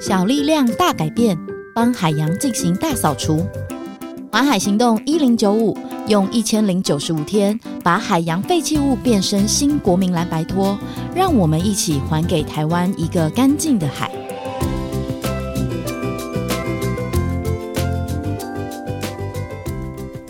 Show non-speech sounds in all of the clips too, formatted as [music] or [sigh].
小力量大改变，帮海洋进行大扫除。环海行动一零九五，用一千零九十五天，把海洋废弃物变身新国民蓝白拖，让我们一起还给台湾一个干净的海。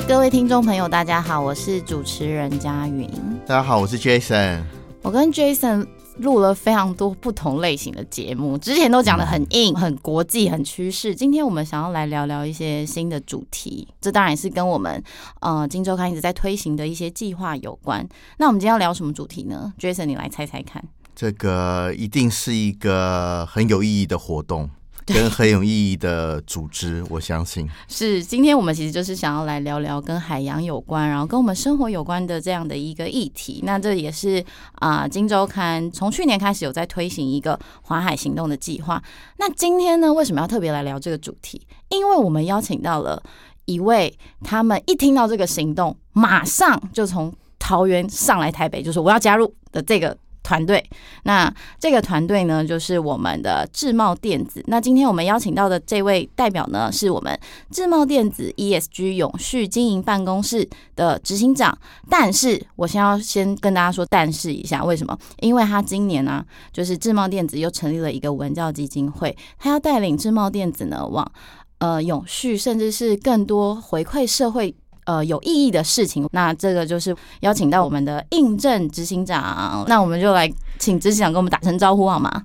各位听众朋友，大家好，我是主持人佳云。大家好，我是 Jason。我跟 Jason 录了非常多不同类型的节目，之前都讲的很硬、很国际、很趋势。今天我们想要来聊聊一些新的主题，这当然是跟我们呃金周刊一直在推行的一些计划有关。那我们今天要聊什么主题呢？Jason，你来猜猜看。这个一定是一个很有意义的活动。跟很有意义的组织，我相信 [laughs] 是。今天我们其实就是想要来聊聊跟海洋有关，然后跟我们生活有关的这样的一个议题。那这也是啊，呃《今周刊》从去年开始有在推行一个环海行动的计划。那今天呢，为什么要特别来聊这个主题？因为我们邀请到了一位，他们一听到这个行动，马上就从桃园上来台北，就说我要加入的这个。团队，那这个团队呢，就是我们的智茂电子。那今天我们邀请到的这位代表呢，是我们智茂电子 ESG 永续经营办公室的执行长。但是我先要先跟大家说，但是一下，为什么？因为他今年呢、就是智茂电子又成立了一个文教基金会，他要带领智茂电子呢，往呃永续，甚至是更多回馈社会。呃，有意义的事情，那这个就是邀请到我们的应正执行长，那我们就来请执行长跟我们打声招呼好吗？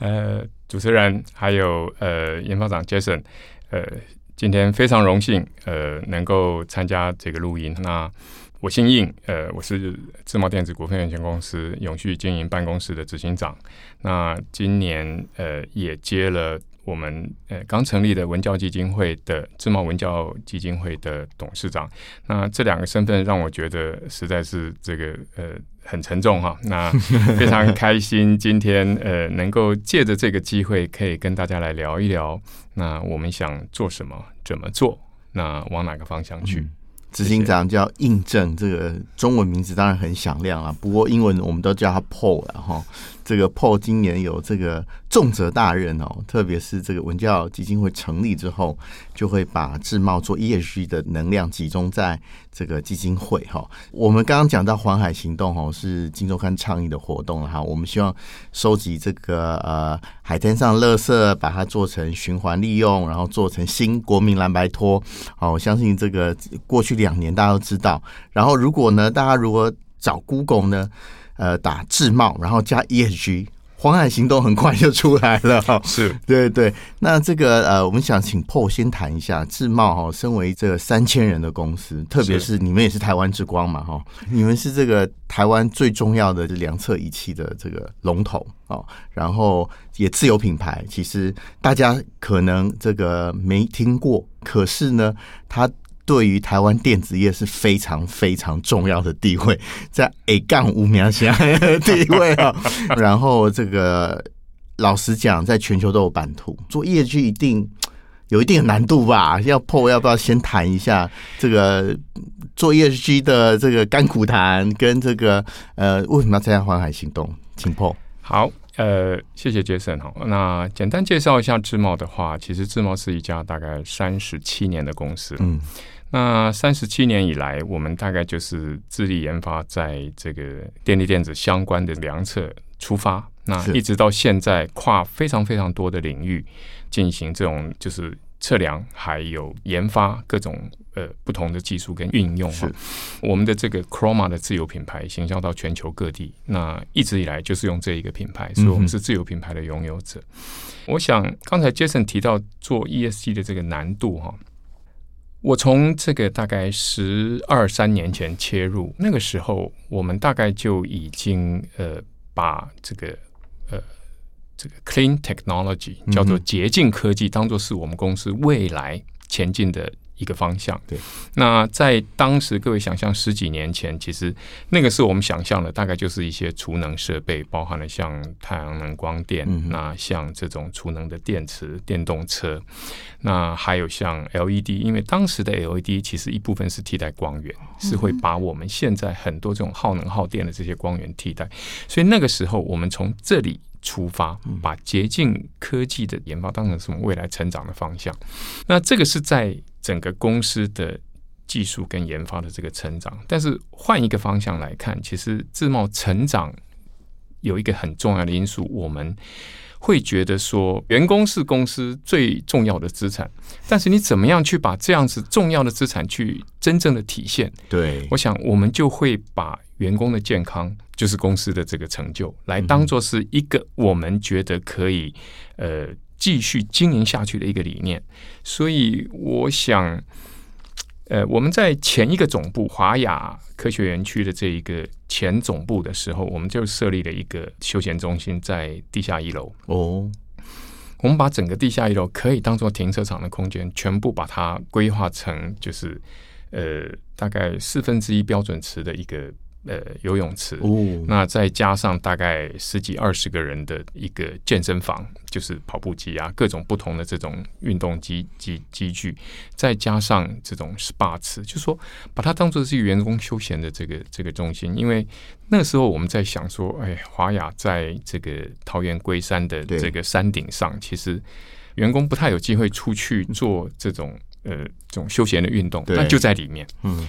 呃，主持人还有呃研发长 Jason，呃，今天非常荣幸呃能够参加这个录音。那我姓应，呃，我是智茂电子股份有限公司永续经营办公室的执行长。那今年呃也接了。我们呃刚成立的文教基金会的智茂文教基金会的董事长，那这两个身份让我觉得实在是这个呃很沉重哈。那非常开心今天呃能够借着这个机会，可以跟大家来聊一聊，那我们想做什么，怎么做，那往哪个方向去？执行长叫应正，这个中文名字当然很响亮了。不过英文我们都叫他 Paul 了哈。这个 Paul 今年有这个重责大任哦，特别是这个文教基金会成立之后，就会把智贸做 ESG 的能量集中在这个基金会哈。我们刚刚讲到环海行动哦，是金周刊倡议的活动哈。我们希望收集这个呃海滩上垃圾，把它做成循环利用，然后做成新国民蓝白托。好，我相信这个过去两年大家都知道。然后如果呢，大家如果找 Google 呢，呃，打智贸，然后加 ESG。环海行动很快就出来了哈，[laughs] 是对对。那这个呃，我们想请 Paul 先谈一下智茂哈，身为这个三千人的公司，特别是你们也是台湾之光嘛哈，你们是这个台湾最重要的量测仪器的这个龙头哦，然后也自有品牌，其实大家可能这个没听过，可是呢，它。对于台湾电子业是非常非常重要的地位，[laughs] 在 A 杠五秒下的 [laughs] 地位啊。然后这个老实讲，在全球都有版图，做业绩一定有一定的难度吧？要 Paul 要不要先谈一下这个做 ESG 的这个甘苦谈，跟这个呃为什么要参加环海行动？请 Paul。好，呃，谢谢 Jason 哈。那简单介绍一下智茂的话，其实智茂是一家大概三十七年的公司，嗯。那三十七年以来，我们大概就是致力研发在这个电力电子相关的量测出发，那一直到现在跨非常非常多的领域进行这种就是测量，还有研发各种呃不同的技术跟运用。是我们的这个 Chroma 的自有品牌行销到全球各地，那一直以来就是用这一个品牌，所以我们是自有品牌的拥有者。嗯、我想刚才 Jason 提到做 ESG 的这个难度哈。我从这个大概十二三年前切入，那个时候我们大概就已经呃把这个呃这个 clean technology 叫做洁净科技，当做是我们公司未来前进的。一个方向，对。那在当时，各位想象十几年前，其实那个是我们想象的，大概就是一些储能设备，包含了像太阳能光电，嗯、那像这种储能的电池、电动车，那还有像 LED，因为当时的 LED 其实一部分是替代光源，是会把我们现在很多这种耗能耗电的这些光源替代，所以那个时候我们从这里。出发，把洁净科技的研发当成什么未来成长的方向。那这个是在整个公司的技术跟研发的这个成长。但是换一个方向来看，其实自贸成长有一个很重要的因素，我们。会觉得说，员工是公司最重要的资产，但是你怎么样去把这样子重要的资产去真正的体现？对，我想我们就会把员工的健康，就是公司的这个成就，来当做是一个我们觉得可以呃继续经营下去的一个理念。所以我想。呃，我们在前一个总部华雅科学园区的这一个前总部的时候，我们就设立了一个休闲中心在地下一楼。哦，我们把整个地下一楼可以当做停车场的空间，全部把它规划成就是呃大概四分之一标准池的一个。呃，游泳池，哦，那再加上大概十几二十个人的一个健身房，就是跑步机啊，各种不同的这种运动机机机具，再加上这种 SPA 池，就是说把它当做是员工休闲的这个这个中心。因为那时候我们在想说，哎，华雅在这个桃园龟山的这个山顶上，其实员工不太有机会出去做这种呃这种休闲的运动，那就在里面，嗯。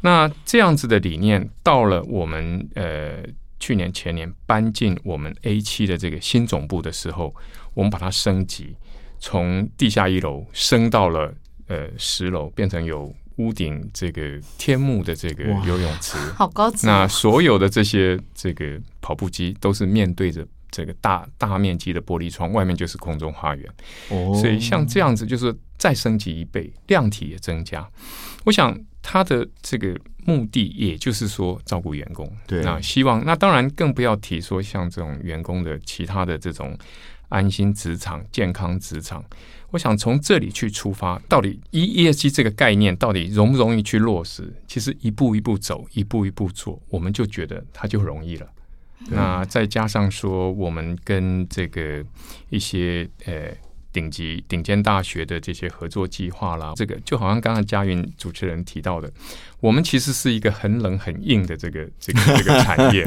那这样子的理念，到了我们呃去年前年搬进我们 A 七的这个新总部的时候，我们把它升级，从地下一楼升到了呃十楼，变成有屋顶这个天幕的这个游泳池，[laughs] 好高级。那所有的这些这个跑步机都是面对着这个大大面积的玻璃窗，外面就是空中花园。哦，所以像这样子就是再升级一倍，量体也增加。我想。他的这个目的，也就是说照顾员工。对，那希望那当然更不要提说像这种员工的其他的这种安心职场、健康职场。我想从这里去出发，到底 ESG 这个概念到底容不容易去落实？其实一步一步走，一步一步做，我们就觉得它就容易了。那再加上说，我们跟这个一些呃。顶级顶尖大学的这些合作计划啦，这个就好像刚刚佳云主持人提到的，我们其实是一个很冷很硬的这个这个这个 [laughs] 产业，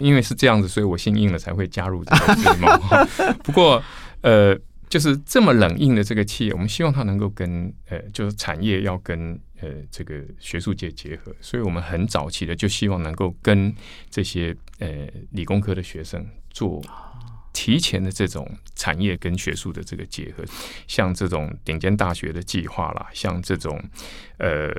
因为是这样子，所以我姓硬了才会加入这个。[laughs] 不过呃，就是这么冷硬的这个企业，我们希望它能够跟呃，就是产业要跟呃这个学术界结合，所以我们很早期的就希望能够跟这些呃理工科的学生做。提前的这种产业跟学术的这个结合，像这种顶尖大学的计划啦，像这种呃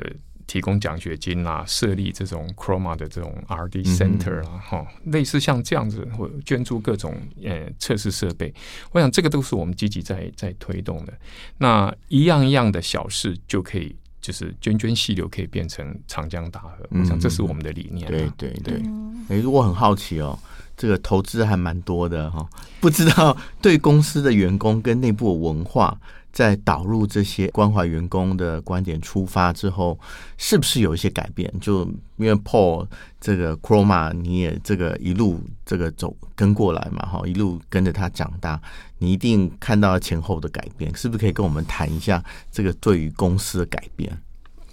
提供奖学金啦，设立这种 Chroma 的这种 R&D Center 啦，哈、嗯，类似像这样子或捐助各种呃测试设备，我想这个都是我们积极在在推动的。那一样一样的小事就可以，就是涓涓细流可以变成长江大河。我想这是我们的理念。对对对，哎，我很好奇哦。这个投资还蛮多的哈，不知道对公司的员工跟内部文化，在导入这些关怀员工的观点出发之后，是不是有一些改变？就因为 Paul 这个 Chroma 你也这个一路这个走跟过来嘛哈，一路跟着他长大，你一定看到前后的改变，是不是可以跟我们谈一下这个对于公司的改变？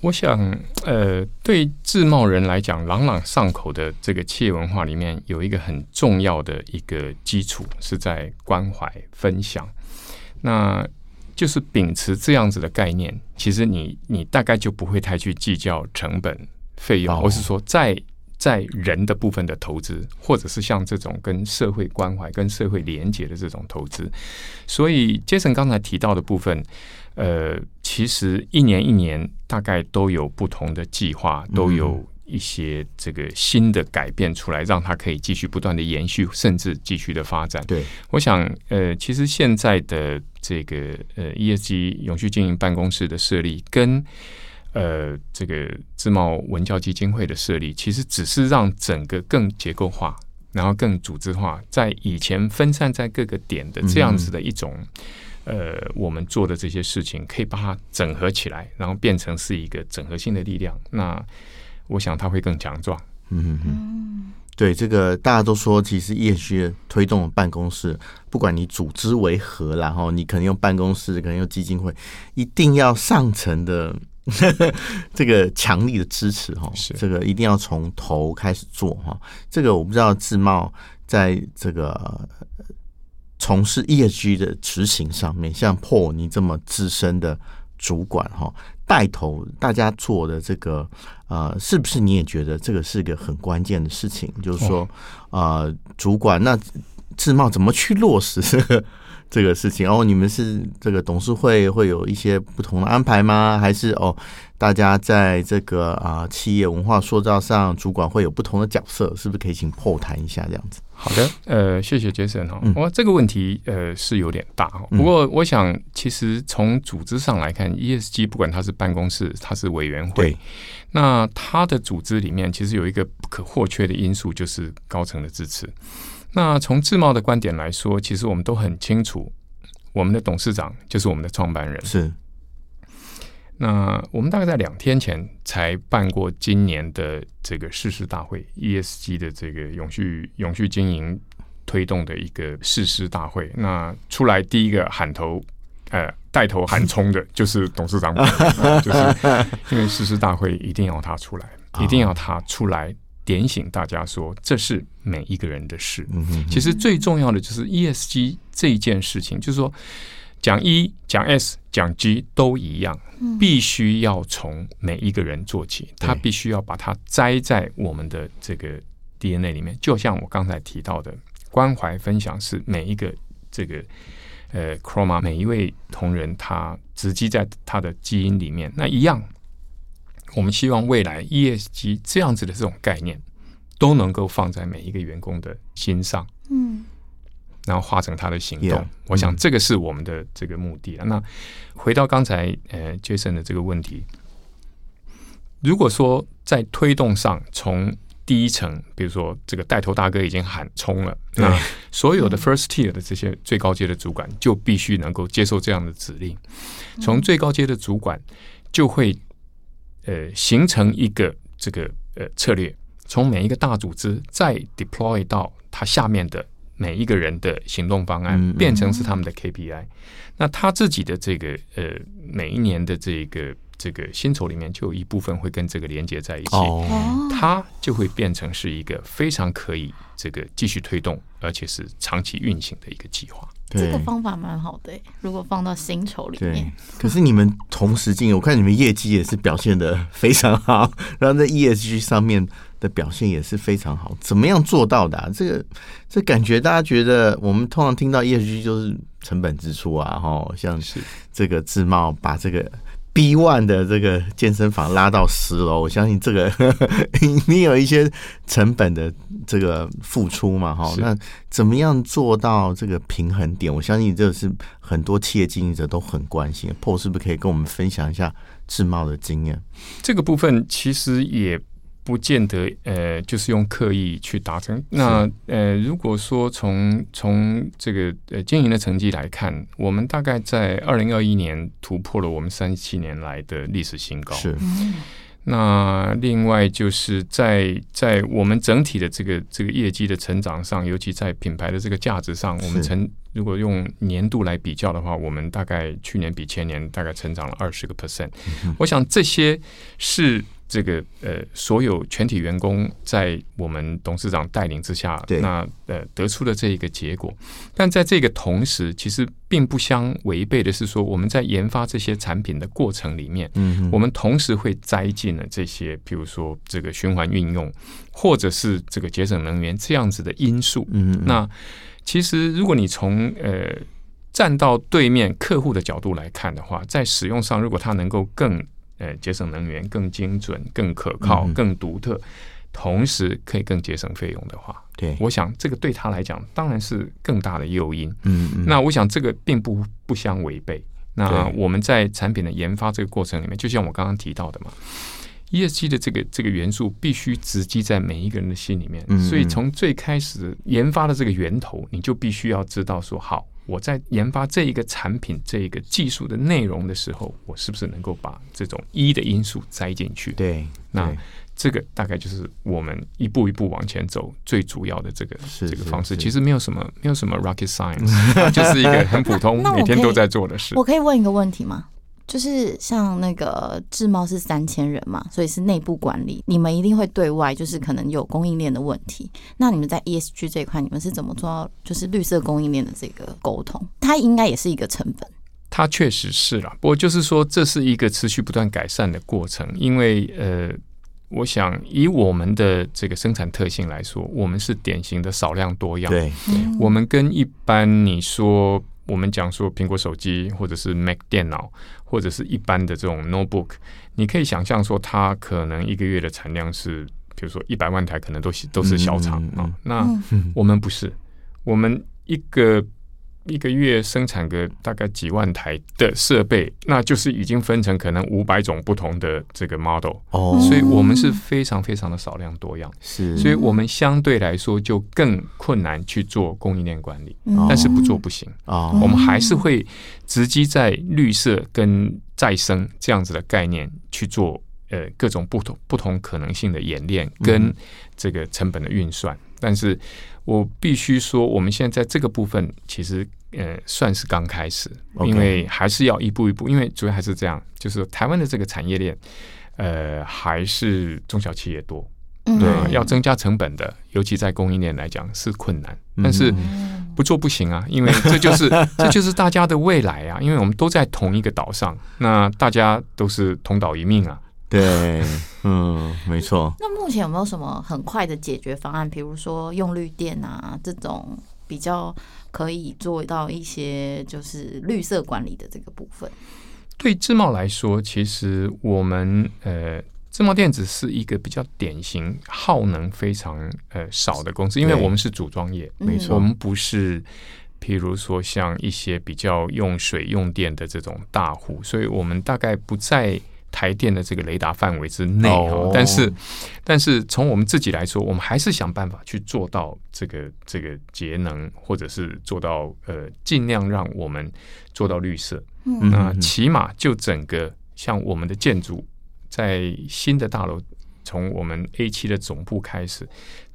我想，呃，对自贸人来讲，朗朗上口的这个企业文化里面，有一个很重要的一个基础，是在关怀分享。那就是秉持这样子的概念，其实你你大概就不会太去计较成本费用，或是说在在人的部分的投资，或者是像这种跟社会关怀、跟社会连结的这种投资。所以，Jason 刚才提到的部分。呃，其实一年一年大概都有不同的计划，都有一些这个新的改变出来，让它可以继续不断的延续，甚至继续的发展。对，我想，呃，其实现在的这个呃 ESG 永续经营办公室的设立，跟呃这个自贸文教基金会的设立，其实只是让整个更结构化，然后更组织化，在以前分散在各个点的这样子的一种。呃，我们做的这些事情可以把它整合起来，然后变成是一个整合性的力量。那我想它会更强壮。嗯嗯，对，这个大家都说，其实 ESG 推动办公室，不管你组织为何，然后你可能用办公室，可能用基金会，一定要上层的 [laughs] 这个强力的支持哈。是这个一定要从头开始做哈。这个我不知道自贸在这个。从事 ESG 的执行上面，像 Paul 你这么资深的主管哈，带头大家做的这个呃，是不是你也觉得这个是个很关键的事情？就是说，呃，主管那自贸怎么去落实这个这个事情？哦，你们是这个董事会会有一些不同的安排吗？还是哦？大家在这个啊企业文化塑造上，主管会有不同的角色，是不是可以请 Paul 谈一下这样子？好的，呃，谢谢 Jason 哈，我这个问题呃是有点大哈，不过我想其实从组织上来看，ESG 不管它是办公室，它是委员会，那它的组织里面其实有一个不可或缺的因素，就是高层的支持。那从自贸的观点来说，其实我们都很清楚，我们的董事长就是我们的创办人。是。那我们大概在两天前才办过今年的这个誓师大会，ESG 的这个永续永续经营推动的一个誓师大会。那出来第一个喊头，呃，带头喊冲的就是董事长，就是因为誓师大会一定要他出来，[laughs] 一定要他出来点醒大家说，这是每一个人的事。其实最重要的就是 ESG 这一件事情，就是说。讲 E、讲 S、讲 G 都一样，必须要从每一个人做起。他必须要把它栽在我们的这个 DNA 里面。就像我刚才提到的，关怀分享是每一个这个呃 Chroma 每一位同仁他植基在他的基因里面。那一样，我们希望未来 ESG 这样子的这种概念都能够放在每一个员工的心上。嗯。然后化成他的行动，yeah, 我想这个是我们的这个目的。嗯、那回到刚才呃 Jason 的这个问题，如果说在推动上，从第一层，比如说这个带头大哥已经喊冲了，那所有的 First Tier 的这些最高阶的主管就必须能够接受这样的指令。从最高阶的主管就会呃形成一个这个呃策略，从每一个大组织再 deploy 到它下面的。每一个人的行动方案变成是他们的 KPI，那他自己的这个呃每一年的这个这个薪酬里面就有一部分会跟这个连接在一起，他就会变成是一个非常可以这个继续推动而且是长期运行的一个计划。这个方法蛮好的，如果放到薪酬里面。可是你们同时进，我看你们业绩也是表现的非常好，然后在 ESG 上面。的表现也是非常好，怎么样做到的啊？这个这感觉大家觉得，我们通常听到 ESG 就是成本支出啊，哈，像是这个致茂把这个 B one 的这个健身房拉到十楼，我相信这个 [laughs] 你有一些成本的这个付出嘛，哈，那怎么样做到这个平衡点？我相信这是很多企业经营者都很关心。Paul 是不是可以跟我们分享一下致茂的经验？这个部分其实也。不见得，呃，就是用刻意去达成。那，呃，如果说从从这个呃经营的成绩来看，我们大概在二零二一年突破了我们三十七年来的历史新高。是。那另外就是在在我们整体的这个这个业绩的成长上，尤其在品牌的这个价值上，我们成如果用年度来比较的话，我们大概去年比前年大概成长了二十个 percent。我想这些是。这个呃，所有全体员工在我们董事长带领之下，那呃得出的这一个结果。但在这个同时，其实并不相违背的是说，我们在研发这些产品的过程里面，嗯，我们同时会栽进了这些，比如说这个循环运用，或者是这个节省能源这样子的因素。嗯，那其实如果你从呃站到对面客户的角度来看的话，在使用上，如果它能够更呃，节省能源更精准、更可靠、更独特，同时可以更节省费用的话，对，我想这个对他来讲当然是更大的诱因。嗯嗯。那我想这个并不不相违背。那我们在产品的研发这个过程里面，就像我刚刚提到的嘛，ESG 的这个这个元素必须直击在每一个人的心里面。所以从最开始研发的这个源头，你就必须要知道说好。我在研发这一个产品、这一个技术的内容的时候，我是不是能够把这种一的因素栽进去？对，那这个大概就是我们一步一步往前走最主要的这个这个方式。其实没有什么，没有什么 rocket science，[laughs] 就是一个很普通 [laughs] 每天都在做的事。我可以问一个问题吗？就是像那个智茂是三千人嘛，所以是内部管理，你们一定会对外，就是可能有供应链的问题。那你们在 ESG 这一块，你们是怎么做到就是绿色供应链的这个沟通？它应该也是一个成本。它确实是啦，不过就是说这是一个持续不断改善的过程，因为呃，我想以我们的这个生产特性来说，我们是典型的少量多样。对，对我们跟一般你说。我们讲说苹果手机，或者是 Mac 电脑，或者是一般的这种 notebook，你可以想象说，它可能一个月的产量是，比如说一百万台，可能都都是小厂啊。那我们不是，我们一个。一个月生产个大概几万台的设备，那就是已经分成可能五百种不同的这个 model 哦，所以我们是非常非常的少量多样，是，所以我们相对来说就更困难去做供应链管理，但是不做不行。啊，我们还是会直接在绿色跟再生这样子的概念去做呃各种不同不同可能性的演练跟这个成本的运算，但是。我必须说，我们现在在这个部分其实呃算是刚开始，因为还是要一步一步，因为主要还是这样，就是台湾的这个产业链呃还是中小企业多，对，要增加成本的，尤其在供应链来讲是困难，但是不做不行啊，因为这就是 [laughs] 这就是大家的未来啊，因为我们都在同一个岛上，那大家都是同岛一命啊。对，嗯，没错。那目前有没有什么很快的解决方案？比如说用绿电啊，这种比较可以做到一些就是绿色管理的这个部分。对自贸来说，其实我们呃，自贸电子是一个比较典型耗能非常呃少的公司，因为我们是组装业，没错，我们不是譬如说像一些比较用水用电的这种大户，所以我们大概不在。台电的这个雷达范围之内，但是，但是从我们自己来说，我们还是想办法去做到这个这个节能，或者是做到呃尽量让我们做到绿色。那起码就整个像我们的建筑，在新的大楼，从我们 A 七的总部开始。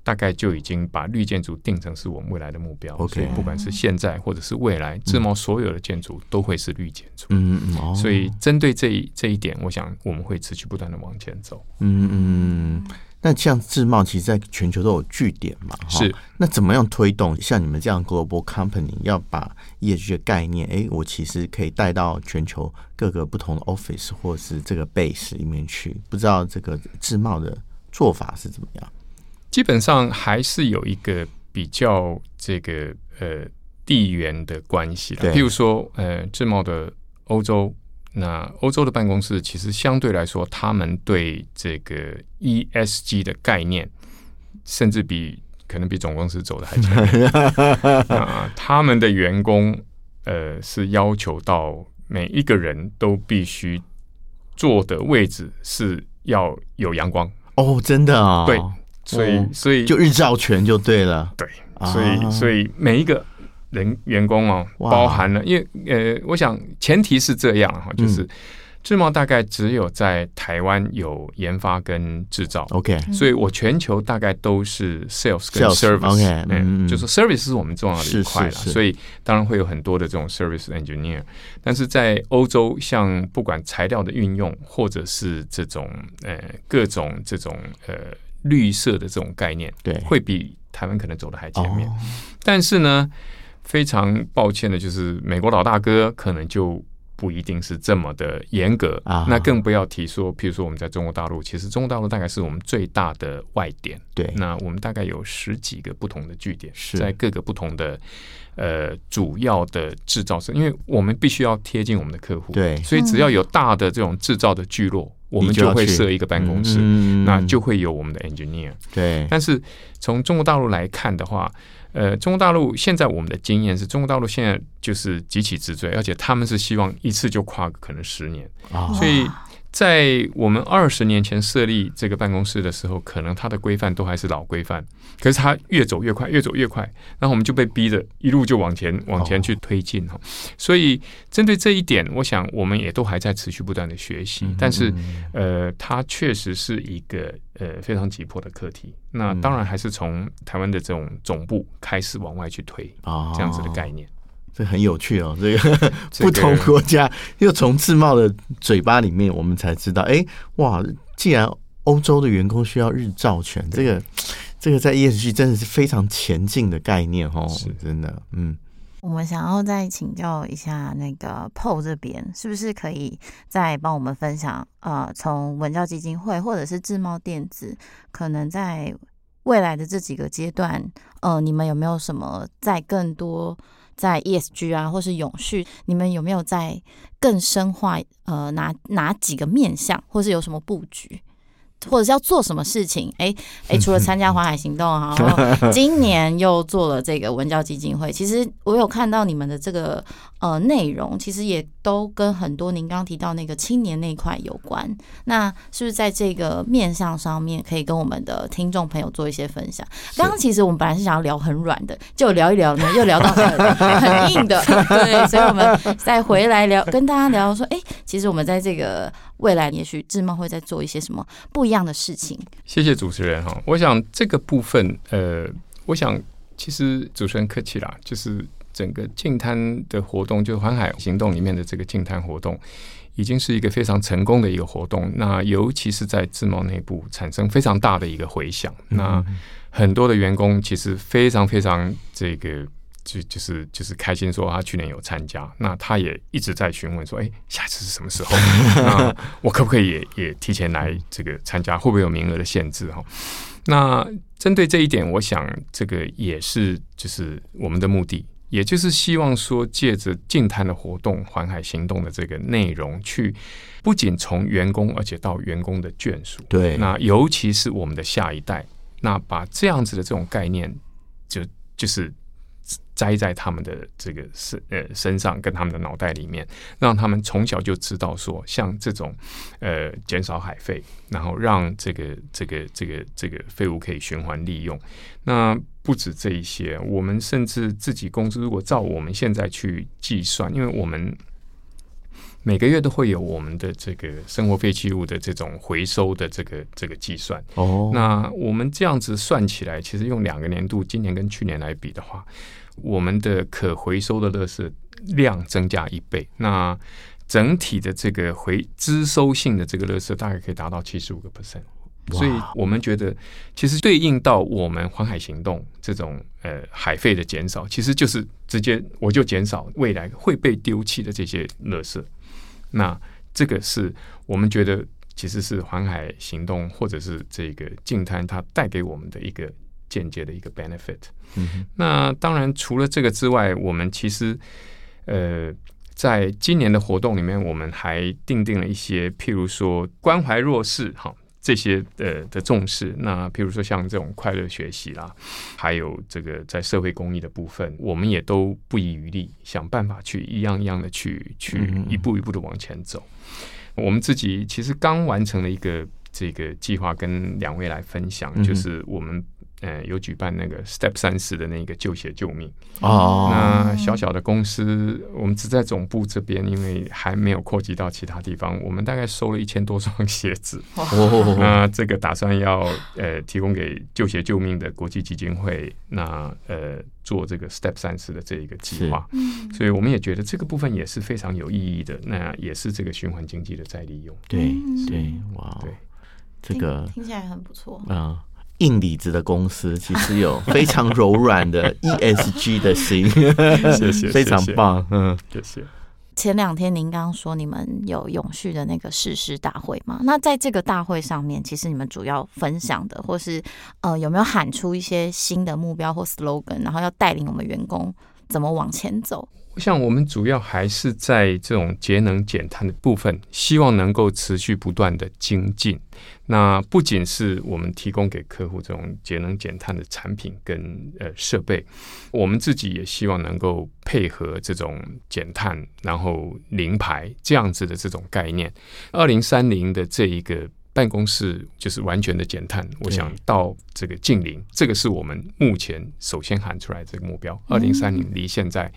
大概就已经把绿建筑定成是我们未来的目标以不管是现在或者是未来，自贸所有的建筑都会是绿建筑。嗯嗯，哦，所以针对这一这一点，我想我们会持续不断的往前走。嗯嗯，那像自贸其实在全球都有据点嘛，是。那怎么样推动像你们这样 global company 要把 ESG 的概念，哎，我其实可以带到全球各个不同的 office 或是这个 base 里面去？不知道这个自贸的做法是怎么样？基本上还是有一个比较这个呃地缘的关系的，譬如说呃自贸的欧洲，那欧洲的办公室其实相对来说，他们对这个 ESG 的概念，甚至比可能比总公司走的还前面。那 [laughs] 他们的员工呃是要求到每一个人都必须坐的位置是要有阳光哦，真的啊，对。所以，所以就日照权就对了。对，所以，所以每一个人员工哦，包含了，因为呃，我想前提是这样哈，就是智茂大概只有在台湾有研发跟制造。OK，所以我全球大概都是 sales 跟 service。OK，嗯，就是 service 是我们重要的一块了，所以当然会有很多的这种 service engineer。但是在欧洲，像不管材料的运用，或者是这种呃各种这种呃。绿色的这种概念，对，会比台湾可能走的还前面。但是呢，非常抱歉的就是，美国老大哥可能就不一定是这么的严格。那更不要提说，譬如说我们在中国大陆，其实中国大陆大概是我们最大的外点。对，那我们大概有十几个不同的据点，在各个不同的呃主要的制造商，因为我们必须要贴近我们的客户。对，所以只要有大的这种制造的聚落。我们就会设一个办公室，嗯、那就会有我们的 engineer。对，但是从中国大陆来看的话，呃，中国大陆现在我们的经验是中国大陆现在就是急起直追，而且他们是希望一次就跨可能十年，哦、所以。在我们二十年前设立这个办公室的时候，可能它的规范都还是老规范，可是它越走越快，越走越快，然后我们就被逼着一路就往前往前去推进哈。所以针对这一点，我想我们也都还在持续不断的学习，但是呃，它确实是一个呃非常急迫的课题。那当然还是从台湾的这种总部开始往外去推这样子的概念。这很有趣哦。这个 [laughs] [laughs] 不同国家又从自贸的嘴巴里面，我们才知道，哎，哇，既然欧洲的员工需要日照权，这个这个在 ESG 真的是非常前进的概念哦，是真的，嗯。我们想要再请教一下那个 Paul 这边，是不是可以再帮我们分享？呃，从文教基金会或者是自贸电子，可能在未来的这几个阶段，呃，你们有没有什么在更多在 ESG 啊，或是永续，你们有没有在更深化？呃，哪哪几个面向，或是有什么布局？或者是要做什么事情？哎、欸、哎、欸，除了参加环海行动哈，然后 [laughs] 今年又做了这个文教基金会。其实我有看到你们的这个呃内容，其实也都跟很多您刚刚提到那个青年那一块有关。那是不是在这个面向上面，可以跟我们的听众朋友做一些分享？刚刚其实我们本来是想要聊很软的，就聊一聊呢，[laughs] 又聊到很 [laughs] 很硬的。[laughs] 对，所以我们再回来聊，跟大家聊说，哎、欸，其实我们在这个。未来也许智茂会在做一些什么不一样的事情。谢谢主持人哈，我想这个部分，呃，我想其实主持人客气啦，就是整个净滩的活动，就环海行动里面的这个净滩活动，已经是一个非常成功的一个活动。那尤其是在自贸内部产生非常大的一个回响，那很多的员工其实非常非常这个。就就是就是开心说他去年有参加，那他也一直在询问说，哎、欸，下次是什么时候？[laughs] 那我可不可以也也提前来这个参加？会不会有名额的限制？哈，那针对这一点，我想这个也是就是我们的目的，也就是希望说借着净滩的活动、环海行动的这个内容，去不仅从员工，而且到员工的眷属，对，那尤其是我们的下一代，那把这样子的这种概念，就就是。栽在他们的这个身呃身上，跟他们的脑袋里面，让他们从小就知道说，像这种呃减少海费，然后让这个这个这个这个废物可以循环利用。那不止这一些，我们甚至自己工资如果照我们现在去计算，因为我们每个月都会有我们的这个生活废弃物的这种回收的这个这个计算。哦，那我们这样子算起来，其实用两个年度，今年跟去年来比的话。我们的可回收的乐圾量增加一倍，那整体的这个回支收性的这个垃圾大概可以达到七十五个 percent，所以我们觉得其实对应到我们环海行动这种呃海费的减少，其实就是直接我就减少未来会被丢弃的这些垃圾，那这个是我们觉得其实是环海行动或者是这个净滩它带给我们的一个。间接的一个 benefit。嗯，那当然除了这个之外，我们其实呃，在今年的活动里面，我们还定定了一些，譬如说关怀弱势哈这些呃的重视。那譬如说像这种快乐学习啦，还有这个在社会公益的部分，我们也都不遗余力想办法去一样一样的去去一步一步的往前走。我们自己其实刚完成了一个这个计划，跟两位来分享，就是我们。呃，有举办那个 Step 三十的那个旧鞋救命哦。那小小的公司，我们只在总部这边，因为还没有扩及到其他地方。我们大概收了一千多双 [laughs] 鞋子。哦。[laughs] 那这个打算要呃提供给旧鞋救命的国际基金会，那呃做这个 Step 三十的这一个计划。所以我们也觉得这个部分也是非常有意义的。那也是这个循环经济的再利用。对对，哇，对，这个听，听起来很不错。嗯。硬底子的公司其实有 [laughs] 非常柔软的 ESG 的心，[laughs] 谢谢，非常棒，嗯，谢谢。前两天您刚刚说你们有永续的那个誓师大会嘛？那在这个大会上面，其实你们主要分享的，或是呃有没有喊出一些新的目标或 slogan，然后要带领我们员工怎么往前走？我想，我们主要还是在这种节能减碳的部分，希望能够持续不断的精进。那不仅是我们提供给客户这种节能减碳的产品跟呃设备，我们自己也希望能够配合这种减碳，然后零排这样子的这种概念。二零三零的这一个办公室就是完全的减碳，我想到这个近零，这个是我们目前首先喊出来这个目标。二零三零离现在。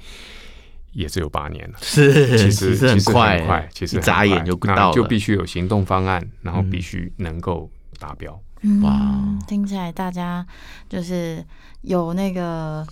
也只有八年了，是其实其实很快，很快，其实眨眼就到了，就必须有行动方案，然后必须能够达标。哇、嗯，听起来大家就是有那个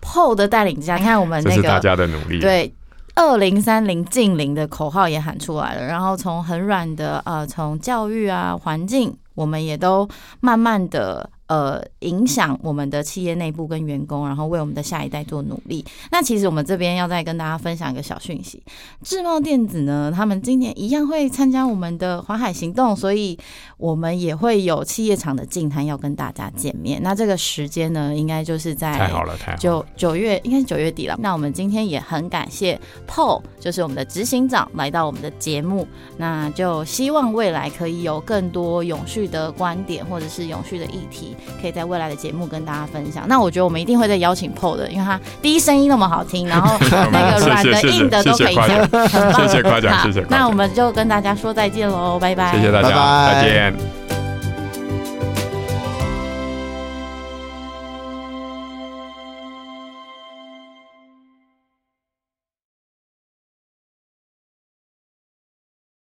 POL 的带领之下，你看我们那个这是大家的努力，对。二零三零近零的口号也喊出来了，然后从很软的呃，从教育啊环境，我们也都慢慢的。呃，影响我们的企业内部跟员工，然后为我们的下一代做努力。那其实我们这边要再跟大家分享一个小讯息，智茂电子呢，他们今年一样会参加我们的环海行动，所以我们也会有企业厂的净摊要跟大家见面。那这个时间呢，应该就是在太好了，太好了，九九月，应该是九月底了。那我们今天也很感谢 Paul，就是我们的执行长来到我们的节目，那就希望未来可以有更多永续的观点或者是永续的议题。可以在未来的节目跟大家分享。那我觉得我们一定会再邀请 Paul 的，因为他第一声音那么好听，然后 [laughs] 那个 [laughs] 软的硬的都可以讲，谢谢夸奖，谢谢夸奖。那我们就跟大家说再见喽，拜拜，谢谢大家，拜拜，再见。